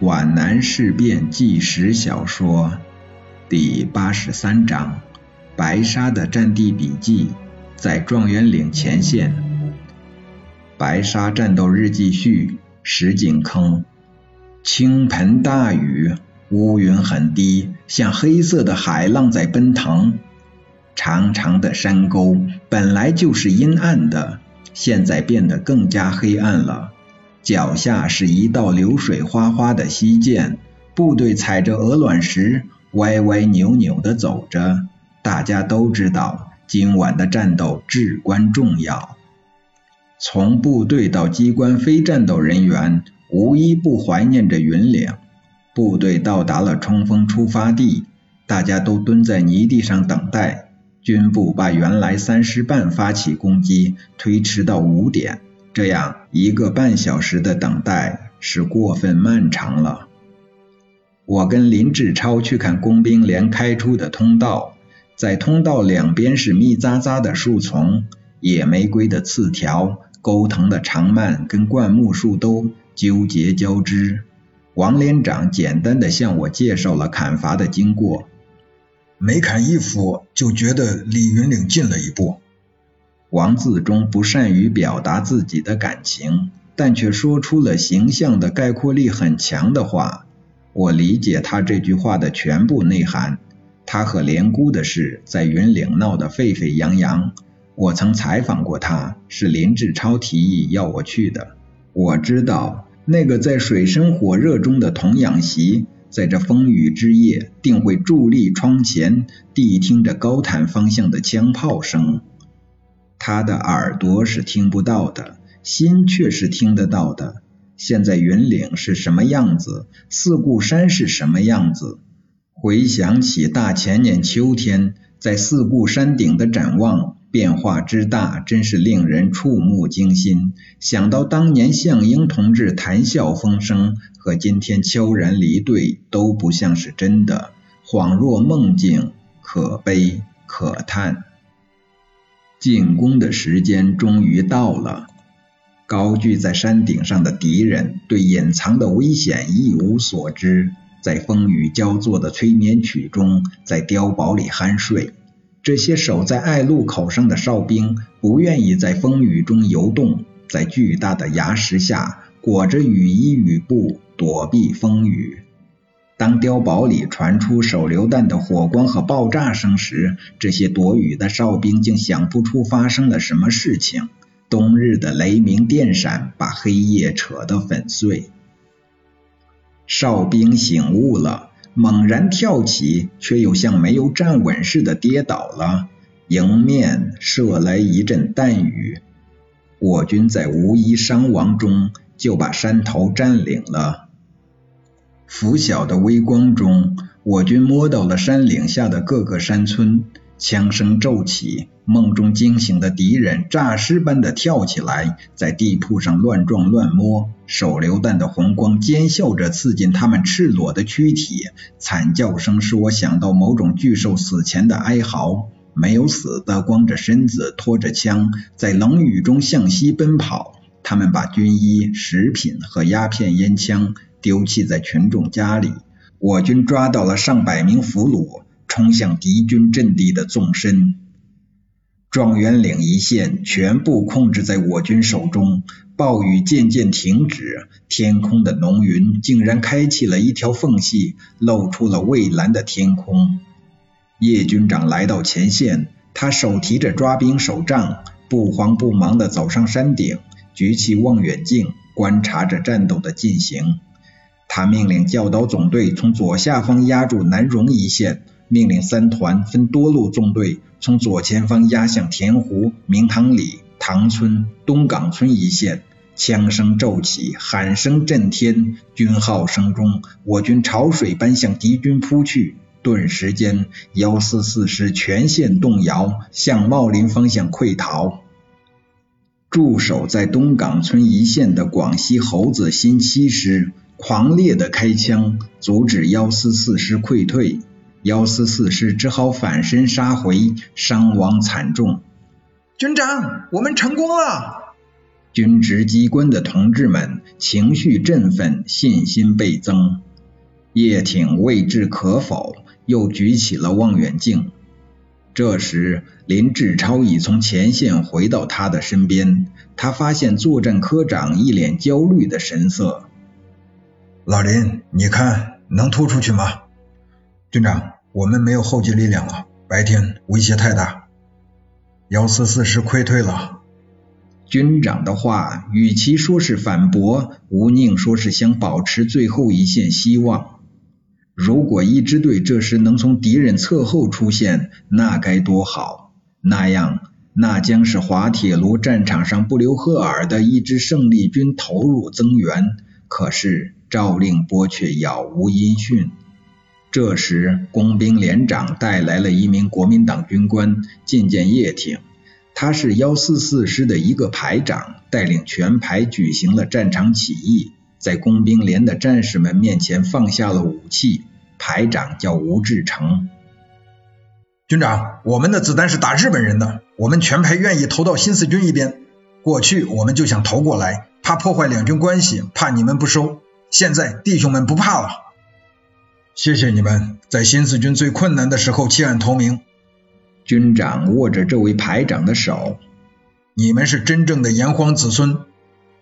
皖南事变纪实小说第八十三章：白沙的战地笔记，在状元岭前线。白沙战斗日记序：石井坑。倾盆大雨，乌云很低，像黑色的海浪在奔腾。长长的山沟本来就是阴暗的，现在变得更加黑暗了。脚下是一道流水哗哗的溪涧，部队踩着鹅卵石，歪歪扭扭地走着。大家都知道，今晚的战斗至关重要。从部队到机关非战斗人员，无一不怀念着云岭。部队到达了冲锋出发地，大家都蹲在泥地上等待。军部把原来三时半发起攻击推迟到五点。这样一个半小时的等待是过分漫长了。我跟林志超去看工兵连开出的通道，在通道两边是密匝匝的树丛，野玫瑰的刺条、钩藤的长蔓跟灌木树都纠结交织。王连长简单的向我介绍了砍伐的经过，每砍一斧就觉得离云岭近了一步。王自忠不善于表达自己的感情，但却说出了形象的概括力很强的话。我理解他这句话的全部内涵。他和连姑的事在云岭闹得沸沸扬扬。我曾采访过他，是林志超提议要我去的。我知道那个在水深火热中的童养媳，在这风雨之夜，定会伫立窗前，谛听着高坦方向的枪炮声。他的耳朵是听不到的，心却是听得到的。现在云岭是什么样子？四顾山是什么样子？回想起大前年秋天在四顾山顶的展望，变化之大，真是令人触目惊心。想到当年项英同志谈笑风生，和今天悄然离队，都不像是真的，恍若梦境，可悲可叹。进攻的时间终于到了。高踞在山顶上的敌人对隐藏的危险一无所知，在风雨交作的催眠曲中，在碉堡里酣睡。这些守在隘路口上的哨兵不愿意在风雨中游动，在巨大的崖石下裹着雨衣雨布躲避风雨。当碉堡里传出手榴弹的火光和爆炸声时，这些躲雨的哨兵竟想不出发生了什么事情。冬日的雷鸣电闪把黑夜扯得粉碎。哨兵醒悟了，猛然跳起，却又像没有站稳似的跌倒了。迎面射来一阵弹雨，我军在无一伤亡中就把山头占领了。拂晓的微光中，我军摸到了山岭下的各个山村，枪声骤起，梦中惊醒的敌人诈尸般的跳起来，在地铺上乱撞乱摸，手榴弹的红光尖笑着刺进他们赤裸的躯体，惨叫声使我想到某种巨兽死前的哀嚎。没有死的，光着身子，拖着枪，在冷雨中向西奔跑。他们把军衣、食品和鸦片烟枪。丢弃在群众家里，我军抓到了上百名俘虏，冲向敌军阵地的纵深。状元岭一线全部控制在我军手中，暴雨渐渐停止，天空的浓云竟然开启了一条缝隙，露出了蔚蓝的天空。叶军长来到前线，他手提着抓兵手杖，不慌不忙地走上山顶，举起望远镜观察着战斗的进行。他命令教导总队从左下方压住南荣一线，命令三团分多路纵队从左前方压向田湖、明塘里、塘村、东岗村一线。枪声骤起，喊声震天，军号声中，我军潮水般向敌军扑去。顿时间，幺四四师全线动摇，向茂林方向溃逃。驻守在东岗村一线的广西猴子新七师。狂烈的开枪，阻止幺四四师溃退，幺四四师只好反身杀回，伤亡惨重。军长，我们成功了！军职机关的同志们情绪振奋，信心倍增。叶挺未置可否，又举起了望远镜。这时，林志超已从前线回到他的身边。他发现作战科长一脸焦虑的神色。老林，你看能突出去吗？军长，我们没有后继力量了，白天威胁太大。幺四四师溃退了。军长的话，与其说是反驳，吴宁说是想保持最后一线希望。如果一支队这时能从敌人侧后出现，那该多好！那样，那将是滑铁卢战场上不留赫尔的一支胜利军投入增援。可是赵令波却杳无音讯。这时，工兵连长带来了一名国民党军官觐见叶挺，他是幺四四师的一个排长，带领全排举行了战场起义。在工兵连的战士们面前放下了武器。排长叫吴志成。军长，我们的子弹是打日本人的，我们全排愿意投到新四军一边。过去我们就想投过来，怕破坏两军关系，怕你们不收。现在弟兄们不怕了。谢谢你们在新四军最困难的时候弃暗投明。军长握着这位排长的手，你们是真正的炎黄子孙。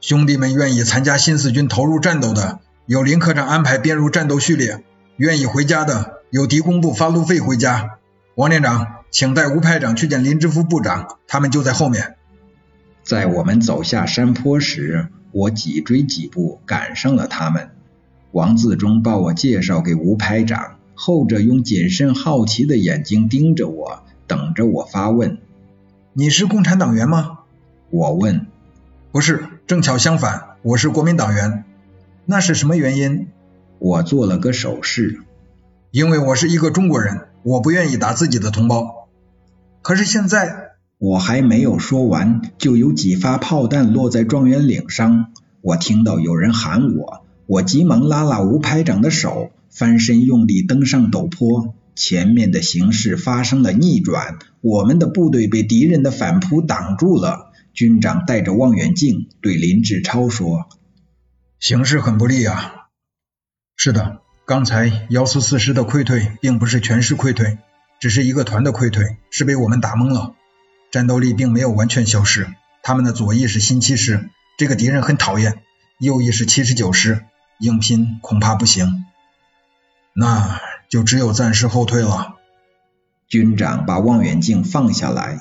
兄弟们愿意参加新四军投入战斗的，由林科长安排编入战斗序列；愿意回家的，由敌工部发路费回家。王连长，请带吴排长去见林之夫部长，他们就在后面。在我们走下山坡时，我紧追几步赶上了他们。王自忠把我介绍给吴排长，后者用谨慎好奇的眼睛盯着我，等着我发问：“你是共产党员吗？”我问。不是，正巧相反，我是国民党员。那是什么原因？我做了个手势。因为我是一个中国人，我不愿意打自己的同胞。可是现在，我还没有说完，就有几发炮弹落在状元岭上。我听到有人喊我，我急忙拉拉吴排长的手，翻身用力登上陡坡。前面的形势发生了逆转，我们的部队被敌人的反扑挡住了。军长带着望远镜对林志超说：“形势很不利啊。”“是的，刚才幺四四师的溃退并不是全师溃退，只是一个团的溃退，是被我们打懵了。战斗力并没有完全消失。他们的左翼是新七师，这个敌人很讨厌；右翼是七十九师，硬拼恐怕不行。那就只有暂时后退了。”军长把望远镜放下来。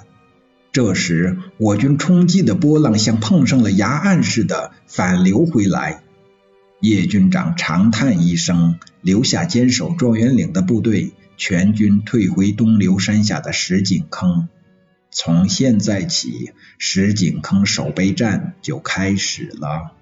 这时，我军冲击的波浪像碰上了崖岸似的反流回来。叶军长长叹一声，留下坚守状元岭的部队，全军退回东流山下的石井坑。从现在起，石井坑守备战就开始了。